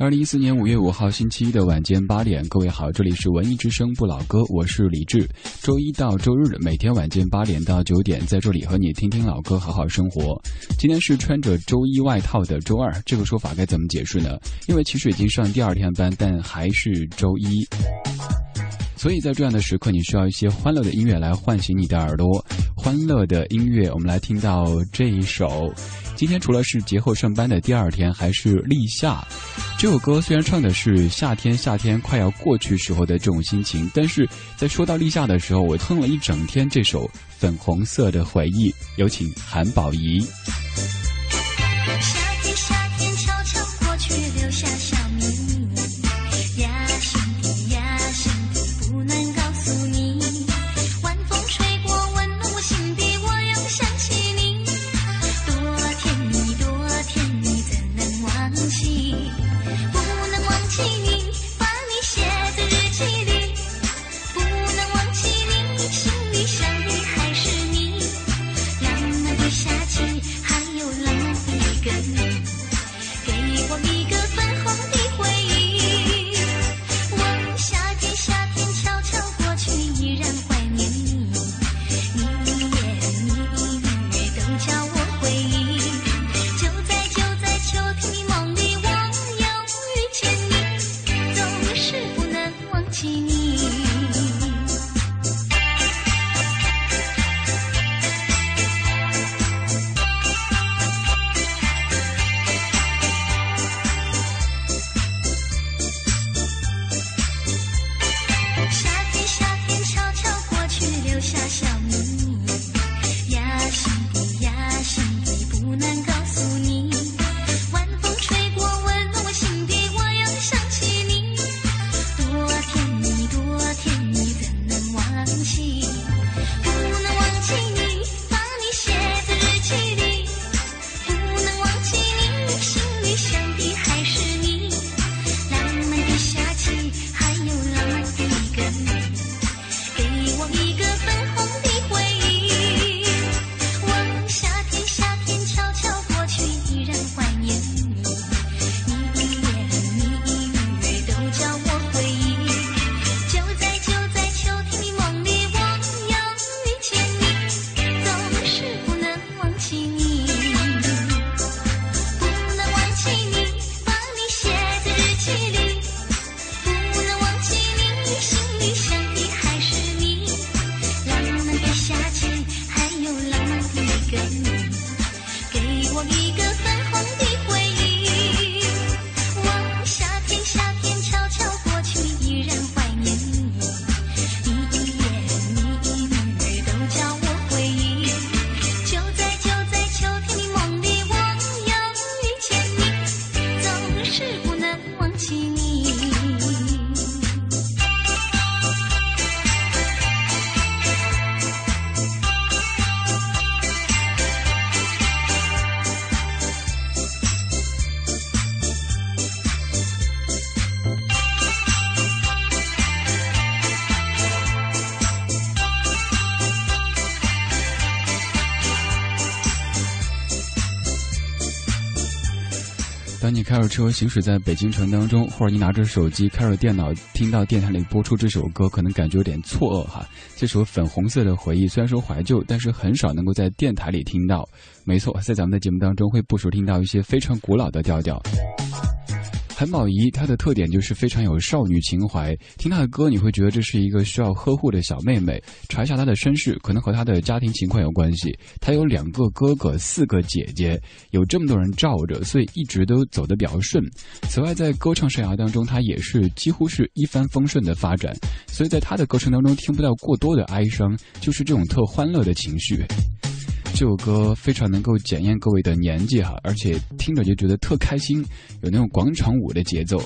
二零一四年五月五号星期一的晚间八点，各位好，这里是文艺之声不老歌，我是李志。周一到周日每天晚间八点到九点，在这里和你听听老歌，好好生活。今天是穿着周一外套的周二，这个说法该怎么解释呢？因为其实已经上第二天班，但还是周一。所以在这样的时刻，你需要一些欢乐的音乐来唤醒你的耳朵。欢乐的音乐，我们来听到这一首。今天除了是节后上班的第二天，还是立夏。这首歌虽然唱的是夏天，夏天快要过去时候的这种心情，但是在说到立夏的时候，我哼了一整天这首《粉红色的回忆》。有请韩宝仪。车行驶在北京城当中，或者你拿着手机开着电脑，听到电台里播出这首歌，可能感觉有点错愕哈。这首《粉红色的回忆》虽然说怀旧，但是很少能够在电台里听到。没错，在咱们的节目当中会不时听到一些非常古老的调调。韩宝仪，她的特点就是非常有少女情怀。听她的歌，你会觉得这是一个需要呵护的小妹妹。查一下她的身世，可能和她的家庭情况有关系。她有两个哥哥，四个姐姐，有这么多人罩着，所以一直都走得比较顺。此外，在歌唱生涯当中，她也是几乎是一帆风顺的发展。所以在她的歌声当中，听不到过多的哀伤，就是这种特欢乐的情绪。这首歌非常能够检验各位的年纪哈，而且听着就觉得特开心，有那种广场舞的节奏。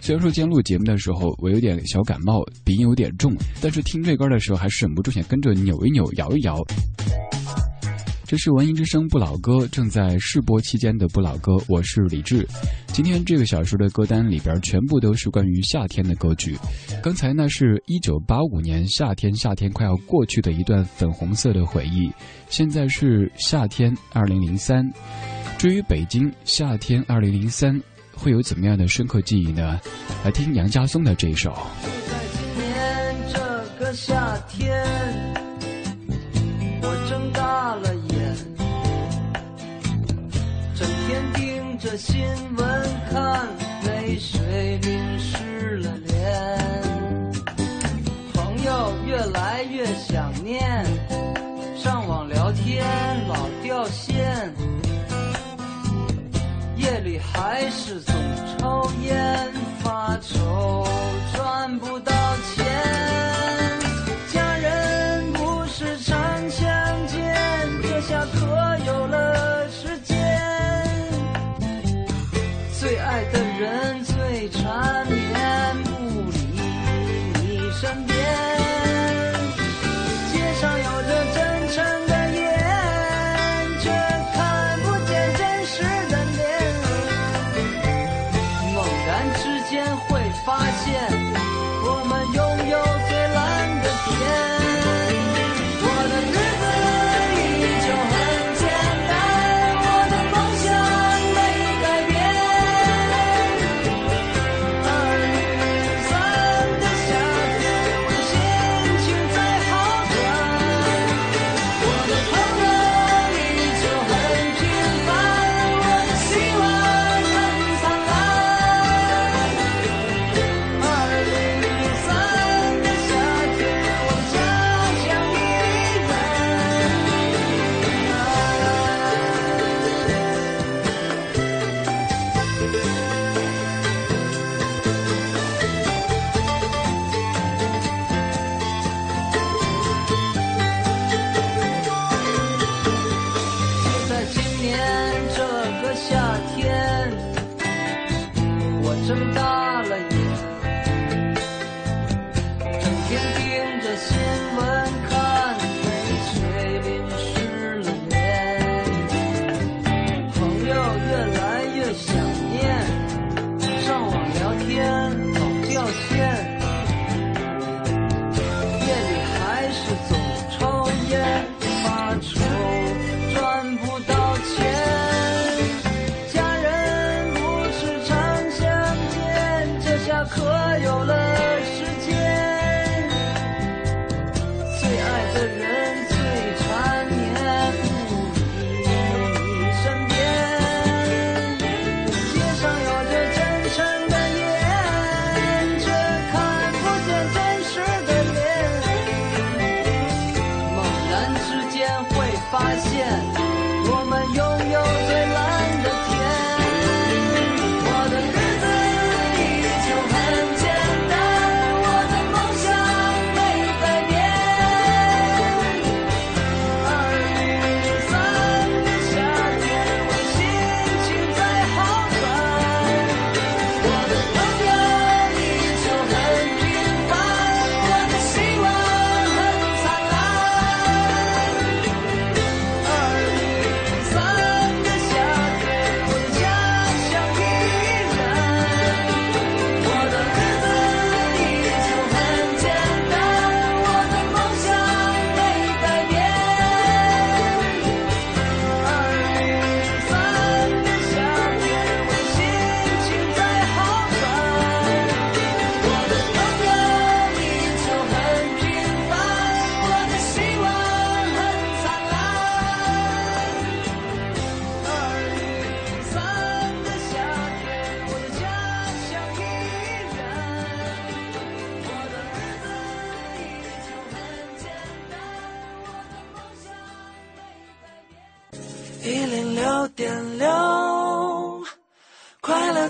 虽然说今天录节目的时候我有点小感冒，鼻音有点重，但是听这歌的时候还是忍不住想跟着扭一扭、摇一摇。这是文艺之声不老歌正在试播期间的不老歌，我是李志。今天这个小时的歌单里边全部都是关于夏天的歌曲。刚才呢是一九八五年夏天，夏天快要过去的一段粉红色的回忆。现在是夏天二零零三。至于北京夏天二零零三会有怎么样的深刻记忆呢？来听杨家松的这一首。就在今年这个夏天，新闻看，泪水淋湿了脸。朋友越来越想念，上网聊天老掉线。夜里还是总抽烟发愁，赚不到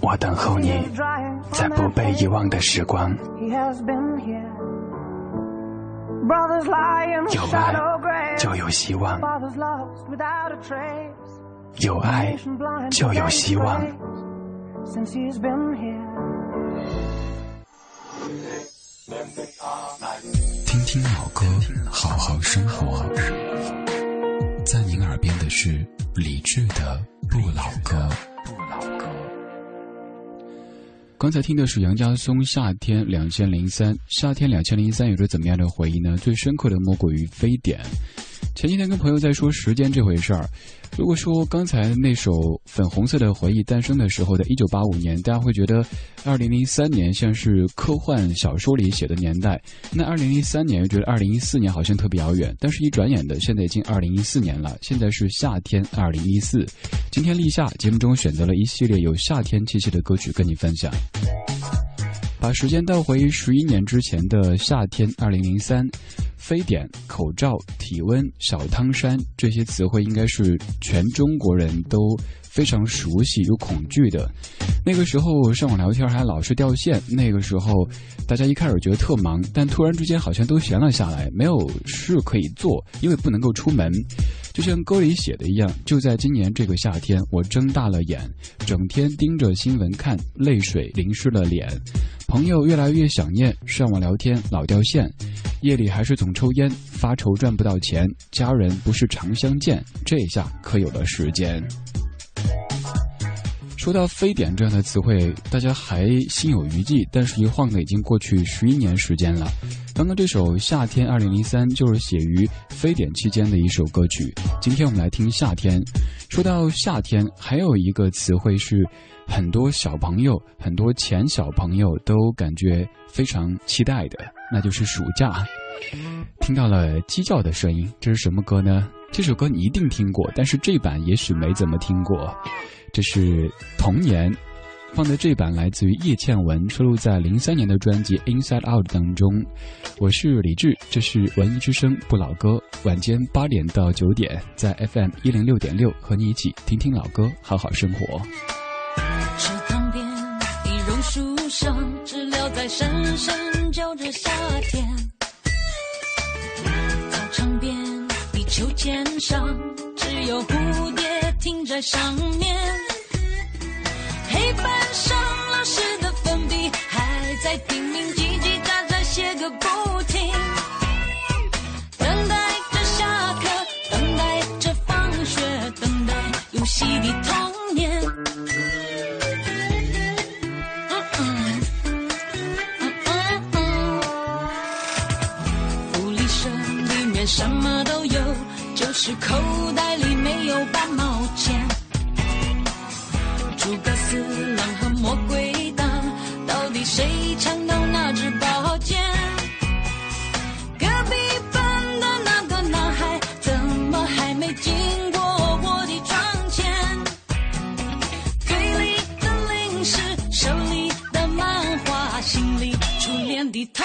我等候你，在不被遗忘的时光。有爱就有希望，有爱就有希望。听听老歌，好好生活。在您耳边的是理智的不老歌。刚才听的是杨家松《夏天两千零三》，夏天两千零三有着怎么样的回忆呢？最深刻的莫过于非典。前几天跟朋友在说时间这回事儿。如果说刚才那首《粉红色的回忆》诞生的时候的一九八五年，大家会觉得二零零三年像是科幻小说里写的年代，那二零零三年又觉得二零一四年好像特别遥远。但是，一转眼的，现在已经二零一四年了。现在是夏天二零一四。今天立夏节目中选择了一系列有夏天气息的歌曲跟你分享。把时间倒回十一年之前的夏天二零零三。非典、口罩、体温、小汤山，这些词汇应该是全中国人都非常熟悉又恐惧的。那个时候上网聊天还老是掉线，那个时候大家一开始觉得特忙，但突然之间好像都闲了下来，没有事可以做，因为不能够出门。就像歌里写的一样，就在今年这个夏天，我睁大了眼，整天盯着新闻看，泪水淋湿了脸。朋友越来越想念，上网聊天老掉线，夜里还是总抽烟，发愁赚不到钱，家人不是常相见，这下可有了时间。说到非典这样的词汇，大家还心有余悸，但是一晃的已经过去十一年时间了。刚刚这首《夏天二零零三》就是写于非典期间的一首歌曲。今天我们来听夏天。说到夏天，还有一个词汇是很多小朋友、很多前小朋友都感觉非常期待的，那就是暑假。听到了鸡叫的声音，这是什么歌呢？这首歌你一定听过，但是这版也许没怎么听过。这是童年，放的这版来自于叶倩文，收录在零三年的专辑《Inside Out》当中。我是李志，这是文艺之声不老歌，晚间八点到九点，在 FM 一零六点六和你一起听听老歌，好好生活。池塘边的榕树上，知了在声声叫着夏天。操场边的秋千上，只有蝴蝶停在上面。黑板上老师的粉笔还在拼命叽叽喳喳写个不停，等待着下课，等待着放学，等待游戏的童年。嗯嗯嗯嗯嗯，福利社里面什么都有，就是口袋里没有半狼和魔鬼党，到底谁抢到那支宝剑？隔壁班的那个男孩，怎么还没经过我的窗前？嘴里的零食，手里的漫画，心里初恋的童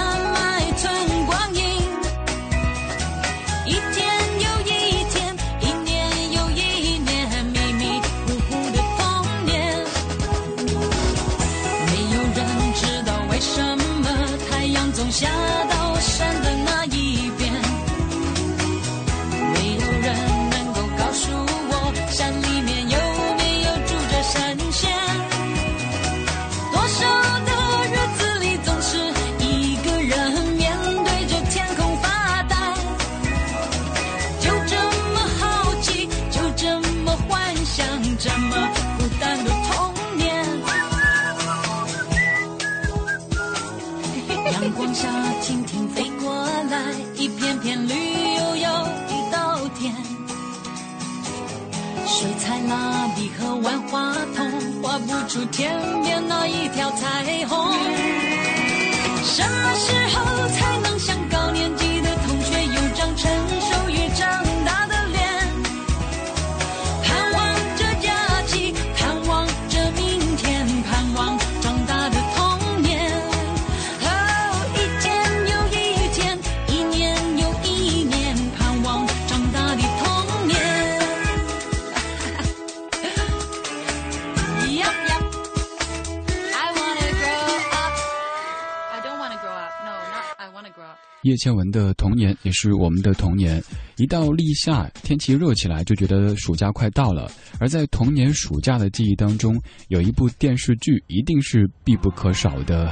叶倩文的童年也是我们的童年。一到立夏，天气热起来，就觉得暑假快到了。而在童年暑假的记忆当中，有一部电视剧一定是必不可少的。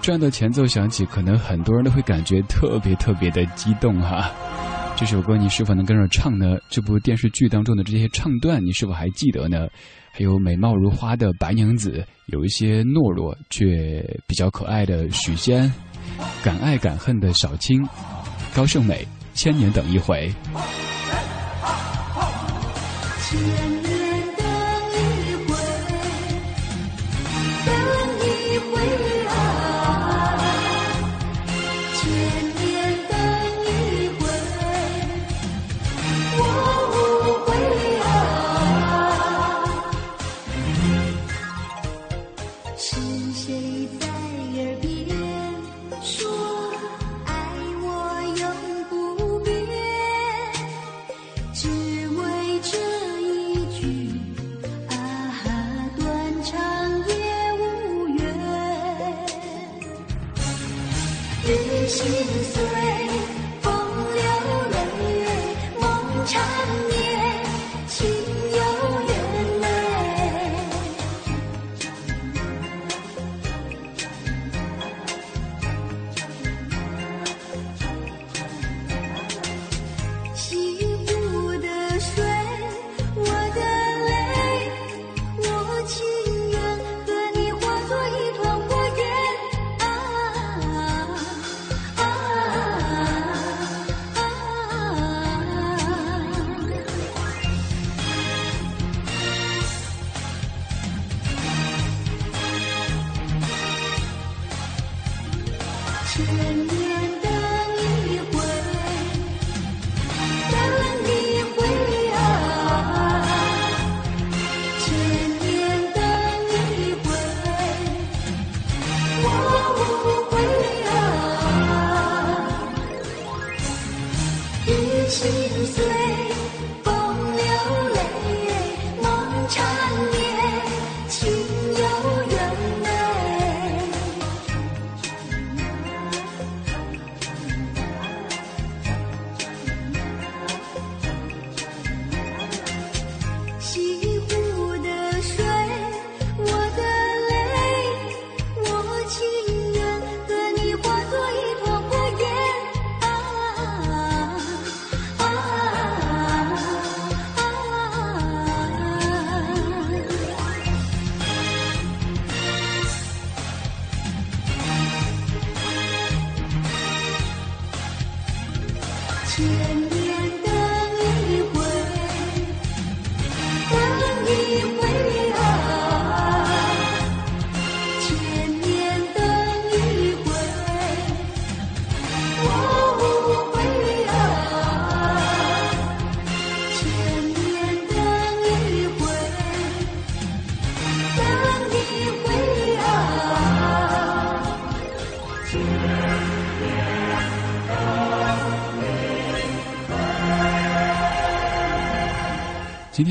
这样的前奏响起，可能很多人都会感觉特别特别的激动哈。这首歌你是否能跟着唱呢？这部电视剧当中的这些唱段，你是否还记得呢？还有美貌如花的白娘子，有一些懦弱却比较可爱的许仙，敢爱敢恨的小青，高胜美，千年等一回。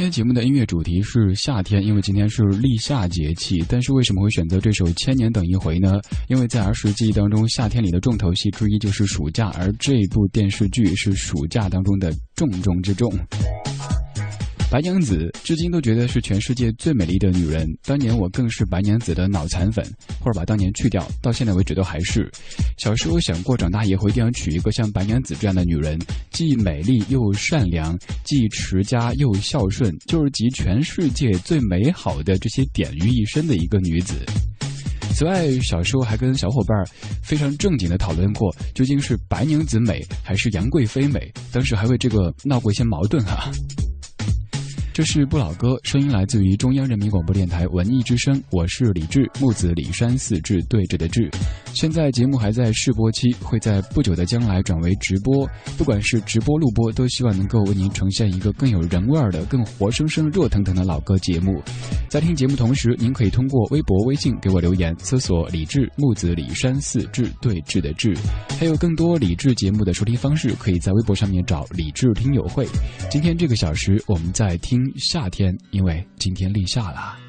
节目的音乐主题是夏天，因为今天是立夏节气。但是为什么会选择这首《千年等一回》呢？因为在儿时记忆当中，夏天里的重头戏之一就是暑假，而这部电视剧是暑假当中的重中之重。白娘子至今都觉得是全世界最美丽的女人。当年我更是白娘子的脑残粉，或者把当年去掉，到现在为止都还是。小时候想过长大以后一定要娶一个像白娘子这样的女人，既美丽又善良，既持家又孝顺，就是集全世界最美好的这些点于一身的一个女子。此外，小时候还跟小伙伴非常正经的讨论过，究竟是白娘子美还是杨贵妃美？当时还为这个闹过一些矛盾哈、这是不老歌，声音来自于中央人民广播电台文艺之声，我是李志，木子李山四志对着的志。现在节目还在试播期，会在不久的将来转为直播。不管是直播、录播，都希望能够为您呈现一个更有人味儿的、更活生生、热腾腾的老歌节目。在听节目同时，您可以通过微博、微信给我留言，搜索“李志木子李山四志对峙的志”。还有更多李志节目的收听方式，可以在微博上面找“李志听友会”。今天这个小时，我们在听夏天，因为今天立夏了。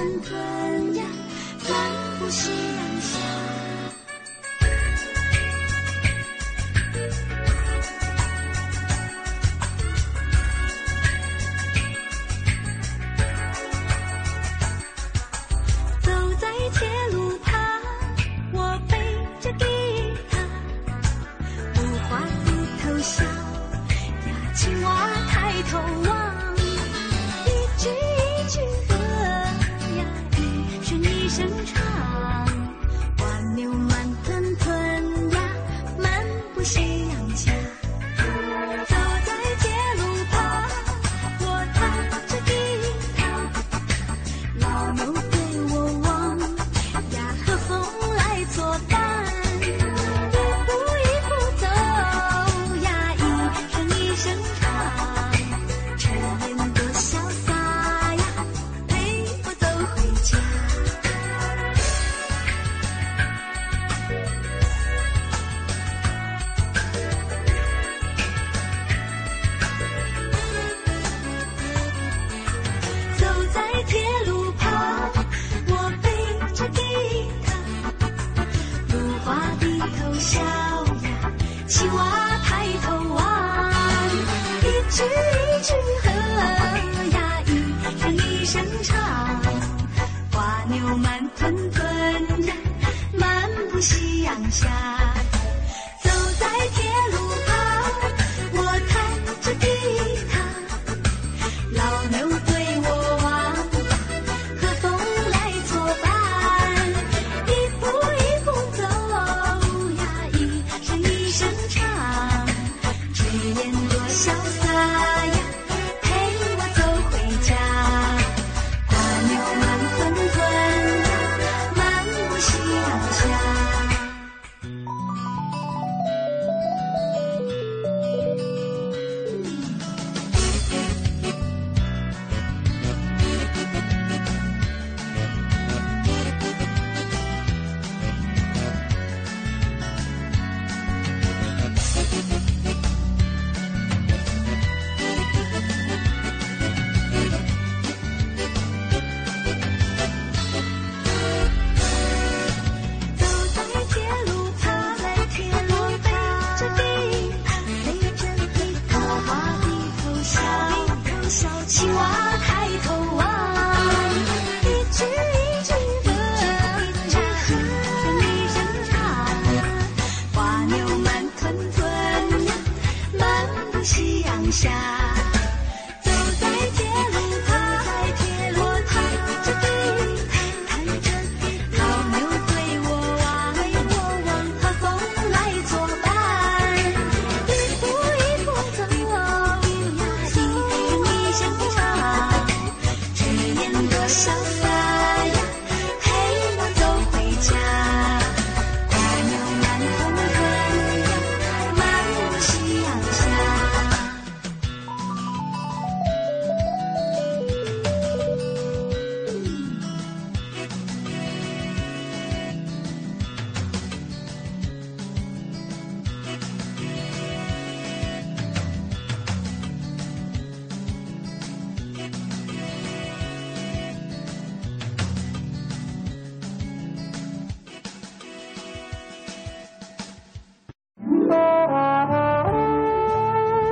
慢吞吞呀，漫步夕阳下。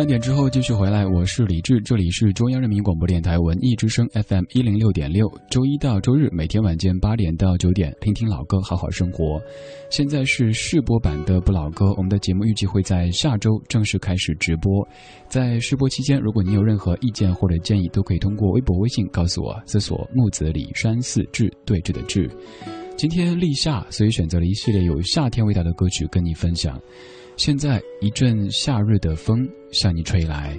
半点之后继续回来，我是李志，这里是中央人民广播电台文艺之声 FM 一零六点六，周一到周日每天晚间八点到九点，听听老歌，好好生活。现在是试播版的不老歌，我们的节目预计会在下周正式开始直播。在试播期间，如果您有任何意见或者建议，都可以通过微博、微信告诉我，搜索木子李山寺志对峙的志。今天立夏，所以选择了一系列有夏天味道的歌曲跟你分享。现在一阵夏日的风向你吹来，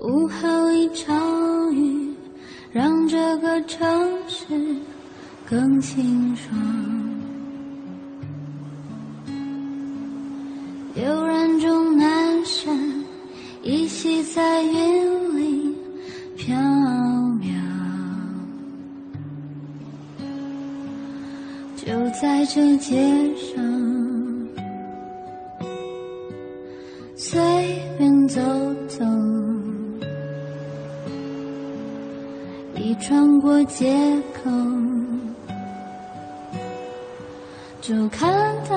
午后一场雨，让这个城市更清爽。悠然中南山依稀在云里飘渺，就在这街上。随便走走，一穿过街口，就看到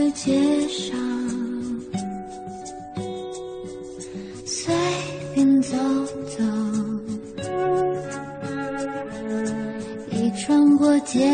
的街上，随便走走，一穿过街。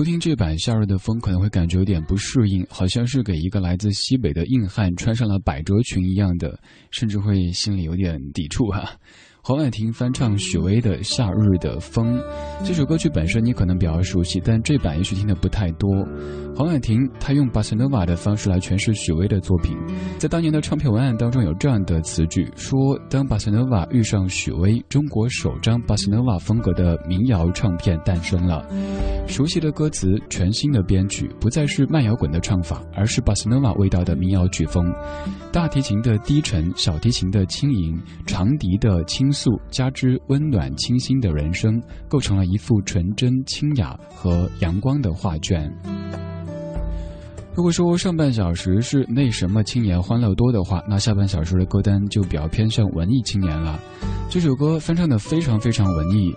初听这版《夏日的风》，可能会感觉有点不适应，好像是给一个来自西北的硬汉穿上了百褶裙一样的，甚至会心里有点抵触哈。黄婉婷翻唱许巍的《夏日的风》。这首歌曲本身你可能比较熟悉，但这版也许听的不太多。黄婉婷她用巴塞诺瓦的方式来诠释许巍的作品，在当年的唱片文案当中有这样的词句：说当巴塞诺瓦遇上许巍，中国首张巴塞诺瓦风格的民谣唱片诞生了。熟悉的歌词，全新的编曲，不再是慢摇滚的唱法，而是巴塞诺瓦味道的民谣曲风。大提琴的低沉，小提琴的轻盈，长笛的轻倾诉，加之温暖清新的人生，构成了一幅纯真、清雅和阳光的画卷。如果说上半小时是那什么青年欢乐多的话，那下半小时的歌单就比较偏向文艺青年了。这首歌翻唱的非常非常文艺。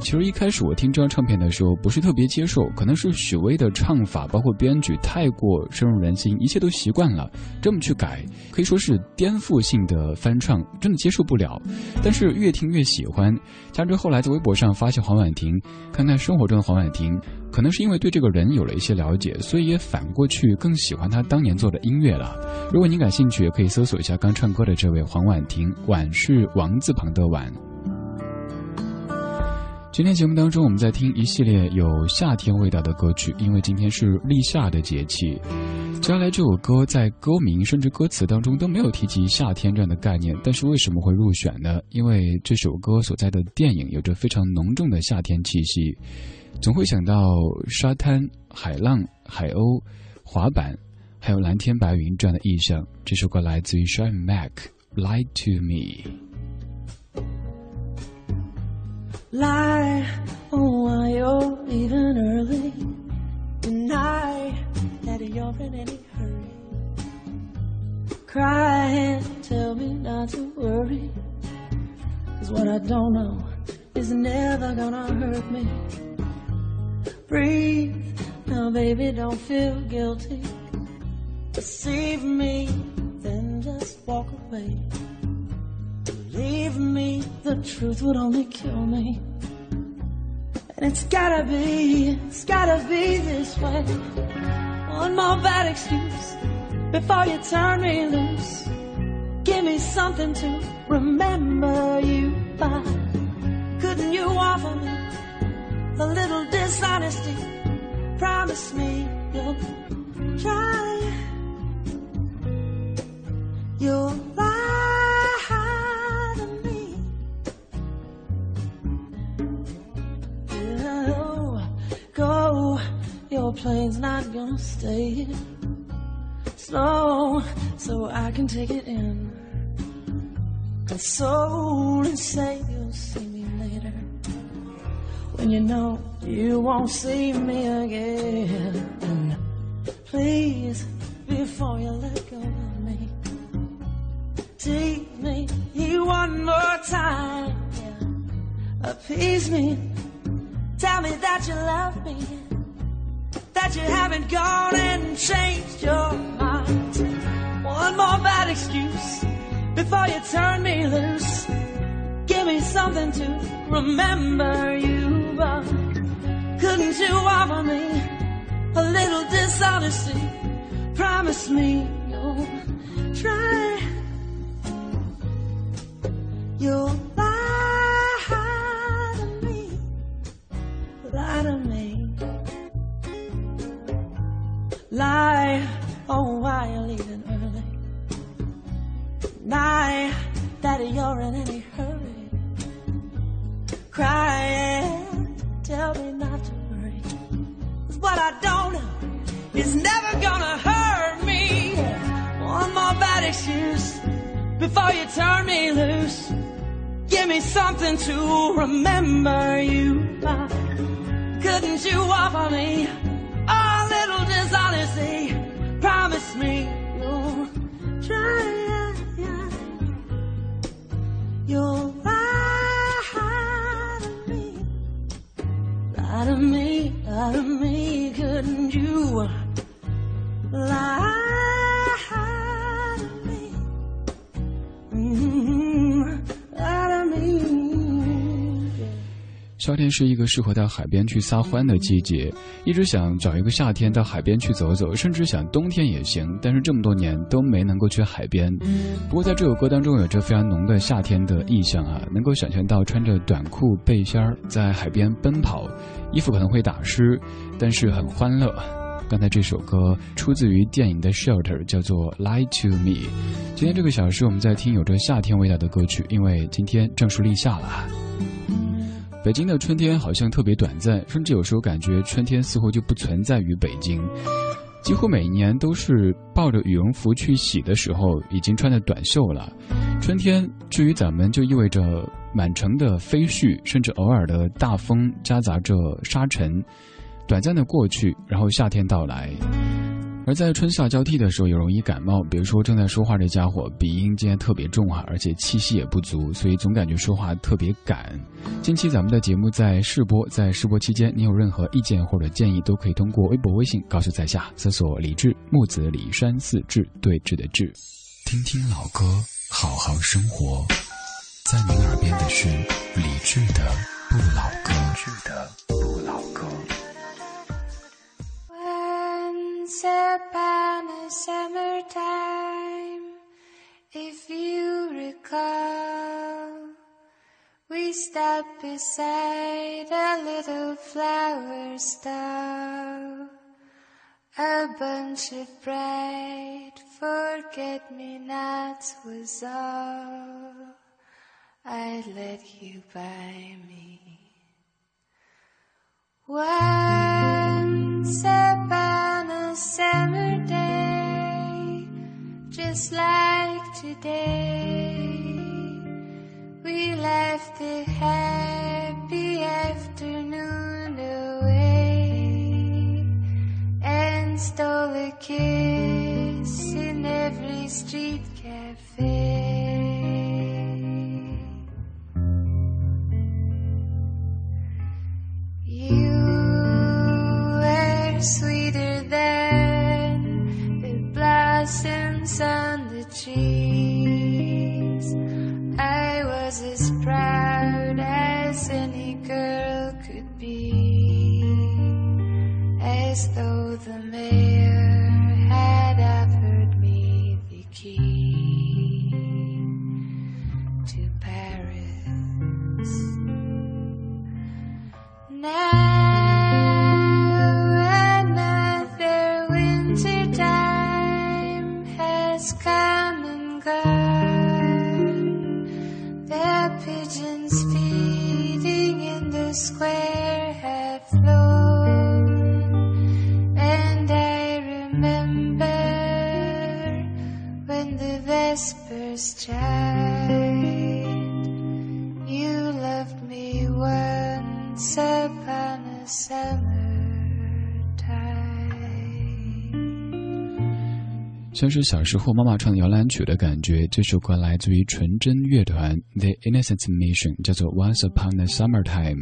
其实一开始我听这张唱片的时候不是特别接受，可能是许巍的唱法包括编曲太过深入人心，一切都习惯了，这么去改可以说是颠覆性的翻唱，真的接受不了。但是越听越喜欢，加之后来在微博上发现黄婉婷，看看生活中的黄婉婷，可能是因为对这个人有了一些了解，所以也反过去更喜欢他当年做的音乐了。如果您感兴趣，也可以搜索一下刚唱歌的这位黄婉婷，婉是王字旁的婉。今天节目当中，我们在听一系列有夏天味道的歌曲，因为今天是立夏的节气。接下来这首歌在歌名甚至歌词当中都没有提及夏天这样的概念，但是为什么会入选呢？因为这首歌所在的电影有着非常浓重的夏天气息，总会想到沙滩、海浪、海鸥、滑板，还有蓝天白云这样的意象。这首歌来自于 Shine Mac，《Lie to Me》。Lie, oh, why you're leaving early. Deny that you're in any hurry. Cry and tell me not to worry. Cause what I don't know is never gonna hurt me. Breathe, now baby, don't feel guilty. Deceive me, then just walk away. Leave me, the truth would only kill me. And it's gotta be, it's gotta be this way. One more bad excuse before you turn me loose. Give me something to remember you by. Couldn't you offer me a little dishonesty? Promise me you'll try. You'll lie to me. Go, go. Your plane's not gonna stay. Slow, so I can take it in. Console and say you'll. When you know you won't see me again. Please, before you let go of me, take me one more time. Appease me. Tell me that you love me. That you haven't gone and changed your mind. One more bad excuse before you turn me loose. Give me something to remember you Couldn't you offer me a little dishonesty? Promise me you'll try. You'll lie to me, lie to me. Lie, oh, why are you leaving early? Lie that you're in any hurry. Cry and tell me not to worry. 'Cause what I don't know is never gonna hurt me. One more bad excuse before you turn me loose. Give me something to remember you by. Couldn't you offer me a little dishonesty? Promise me you'll try. You'll out of me, out of me, couldn't you lie? 夏天是一个适合到海边去撒欢的季节，一直想找一个夏天到海边去走走，甚至想冬天也行，但是这么多年都没能够去海边。不过在这首歌当中有着非常浓的夏天的意象啊，能够想象到穿着短裤背心儿在海边奔跑，衣服可能会打湿，但是很欢乐。刚才这首歌出自于电影的《Shelter》，叫做《Lie to Me》。今天这个小时我们在听有着夏天味道的歌曲，因为今天正式立夏了。北京的春天好像特别短暂，甚至有时候感觉春天似乎就不存在于北京。几乎每年都是抱着羽绒服去洗的时候，已经穿着短袖了。春天至于咱们就意味着满城的飞絮，甚至偶尔的大风夹杂着沙尘。短暂的过去，然后夏天到来。而在春夏交替的时候，也容易感冒。比如说正在说话这家伙，鼻音今天特别重啊，而且气息也不足，所以总感觉说话特别赶。近期咱们的节目在试播，在试播期间，您有任何意见或者建议，都可以通过微博、微信告诉在下，搜索“李志木子李山四志对峙的志”，听听老歌，好好生活。在您耳边的是李志的不老歌。志的不老歌。Upon a summertime, if you recall, we stopped beside a little flower stall. A bunch of bright forget-me-nots was all I'd let you buy me. Once upon summer day, just like today, we left the happy afternoon away and stole a kiss in every street cafe. On the trees. I was as proud as any girl could be, as though the mayor 像是小时候妈妈唱摇篮曲的感觉。这首歌来自于纯真乐团 The Innocent Mission，叫做《Once Upon a Summertime》。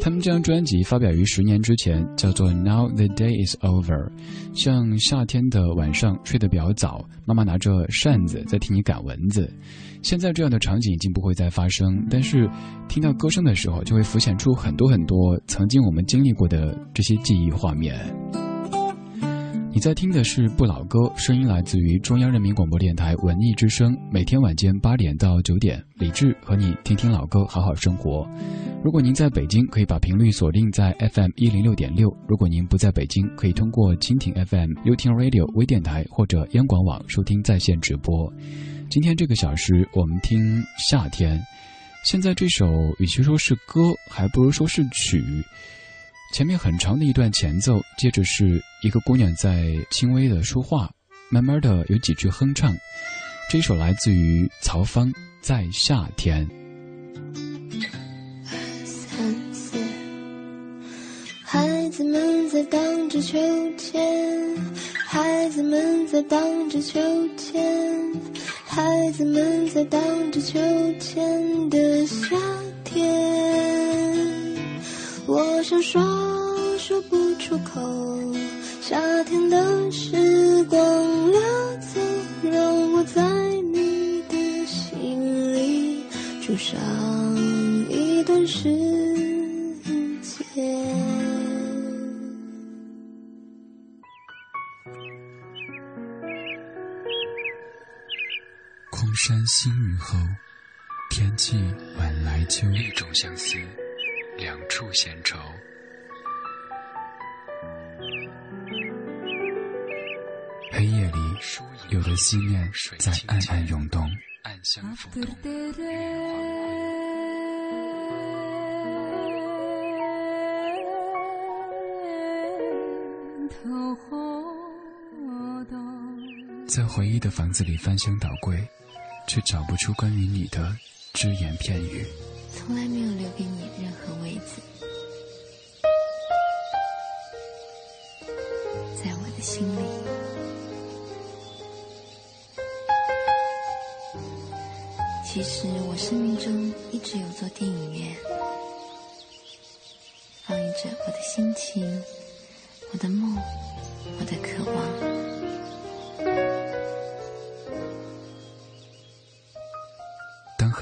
他们这张专辑发表于十年之前，叫做《Now the Day is Over》。像夏天的晚上睡得比较早，妈妈拿着扇子在替你赶蚊子。现在这样的场景已经不会再发生，但是听到歌声的时候，就会浮现出很多很多曾经我们经历过的这些记忆画面。你在听的是不老歌，声音来自于中央人民广播电台文艺之声。每天晚间八点到九点，李志和你听听老歌，好好生活。如果您在北京，可以把频率锁定在 FM 一零六点六；如果您不在北京，可以通过蜻蜓 FM、优听 Radio 微电台或者央广网收听在线直播。今天这个小时，我们听夏天。现在这首与其说是歌，还不如说是曲。前面很长的一段前奏，接着是一个姑娘在轻微的说话，慢慢的有几句哼唱。这首来自于曹芳，《在夏天》。三四，孩子们在荡着秋千，孩子们在荡着秋千，孩子们在荡着秋千的夏天。我想说说不出口夏天的时光流走让我在你的心里住上一段时间空山新雨后天气晚来秋。一种相思。两处闲愁。黑夜里，有的思念在暗暗涌动，暗香浮动。在回忆的房子里翻箱倒柜，却找不出关于你的只言片语。从来没有留给你任何位子，在我的心里。其实我生命中一直有座电影院，放映着我的心情、我的梦、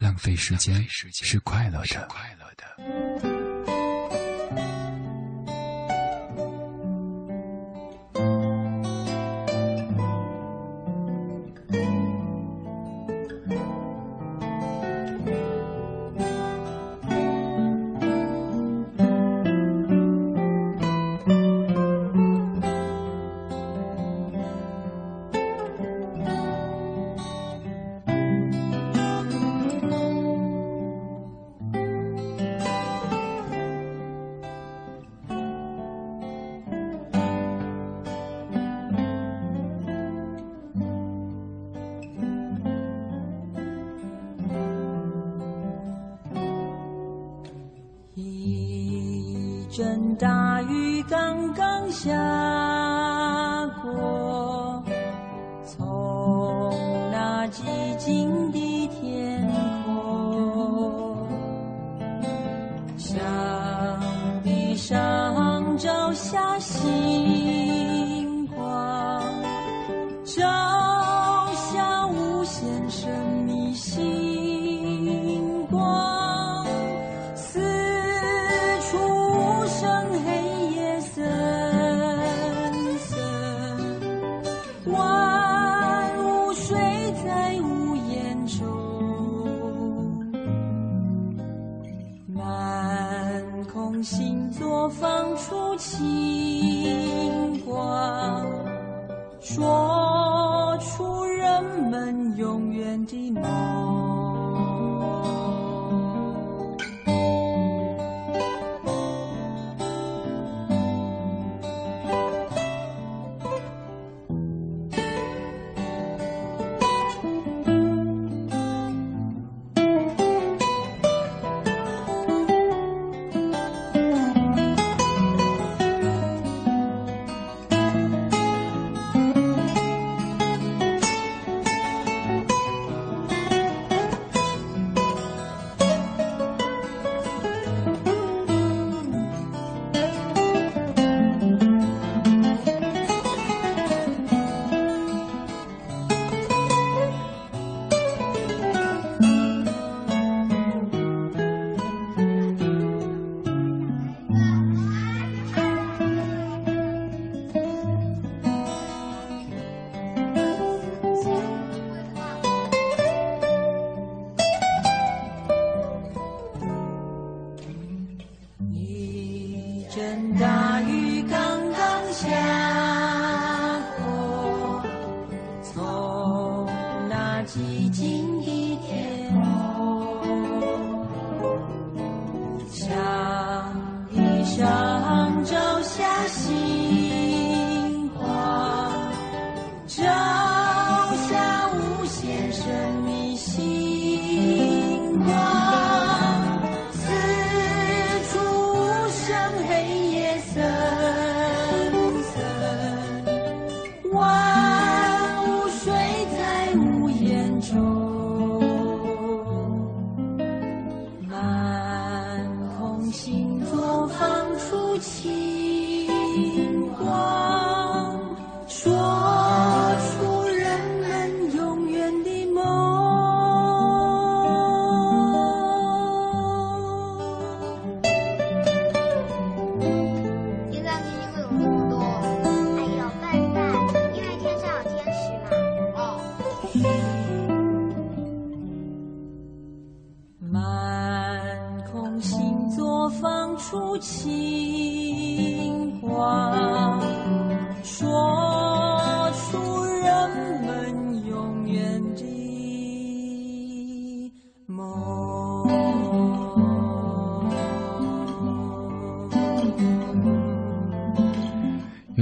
浪费时间是快乐的。阵大雨刚刚下过，从那寂静的。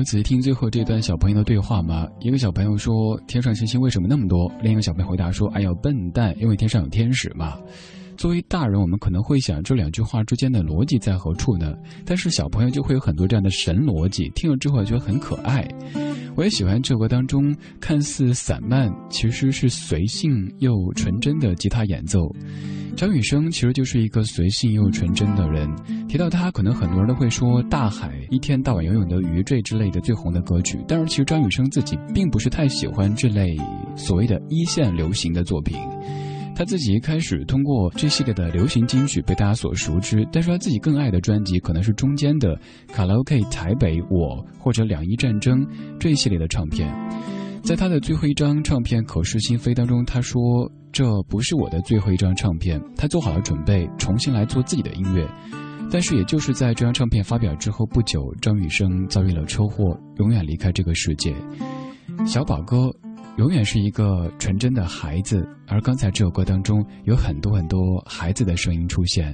仔细听最后这段小朋友的对话吗？一个小朋友说：“天上星星为什么那么多？”另一个小朋友回答说：“哎呦，笨蛋，因为天上有天使嘛。”作为大人，我们可能会想这两句话之间的逻辑在何处呢？但是小朋友就会有很多这样的神逻辑，听了之后觉得很可爱。我也喜欢这首歌当中看似散漫，其实是随性又纯真的吉他演奏。张雨生其实就是一个随性又纯真的人。提到他，可能很多人都会说《大海》《一天到晚游泳的鱼这》之类的最红的歌曲，但是其实张雨生自己并不是太喜欢这类所谓的一线流行的作品。他自己一开始通过这系列的流行金曲被大家所熟知，但是他自己更爱的专辑可能是中间的《卡拉 OK 台北》我或者《两伊战争》这一系列的唱片。在他的最后一张唱片《口是心非》当中，他说：“这不是我的最后一张唱片。”他做好了准备，重新来做自己的音乐。但是，也就是在这张唱片发表之后不久，张雨生遭遇了车祸，永远离开这个世界。小宝哥。永远是一个纯真的孩子，而刚才这首歌当中有很多很多孩子的声音出现。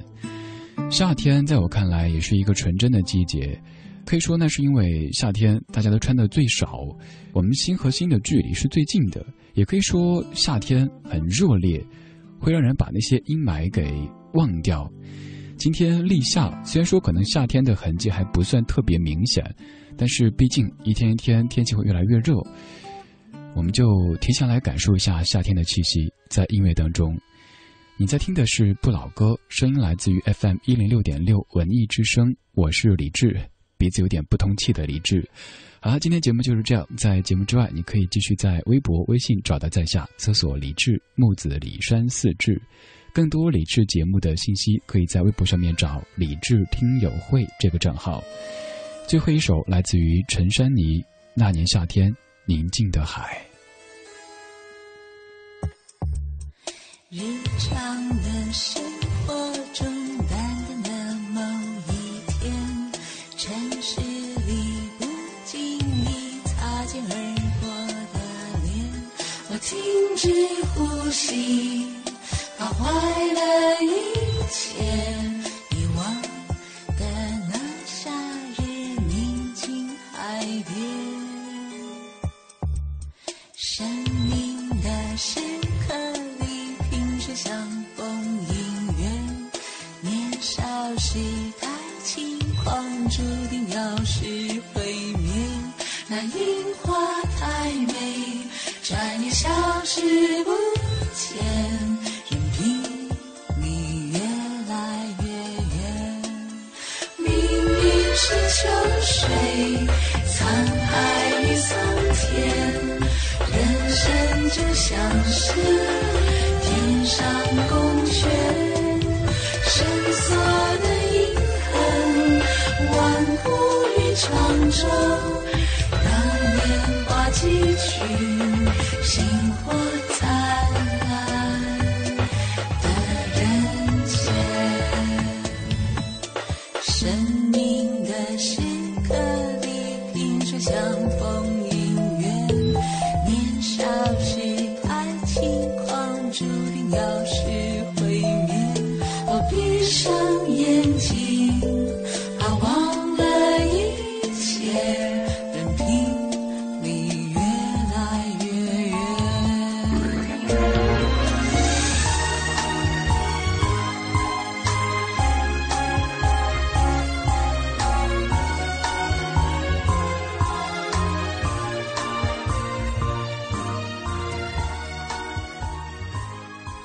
夏天在我看来也是一个纯真的季节，可以说那是因为夏天大家都穿的最少，我们心和心的距离是最近的。也可以说夏天很热烈，会让人把那些阴霾给忘掉。今天立夏，虽然说可能夏天的痕迹还不算特别明显，但是毕竟一天一天天气会越来越热。我们就提前来感受一下夏天的气息，在音乐当中，你在听的是不老歌，声音来自于 FM 一零六点六文艺之声，我是李志，鼻子有点不通气的李志。好了，今天节目就是这样，在节目之外，你可以继续在微博、微信找到在下，搜索李志木子李山四志，更多李志节目的信息，可以在微博上面找李志听友会这个账号。最后一首来自于陈珊妮，《那年夏天》。宁静的海。日常的生是呼吸把坏的一切遗忘的那夏日宁静海边生命的时刻里萍水相逢姻缘年少时太轻狂注定要失毁灭那樱花太美转眼消失不见，任凭你越来越远。明明是秋水，沧海与桑田，人生就像是天上宫阙，深锁的印痕，万古与长征。几曲，星火。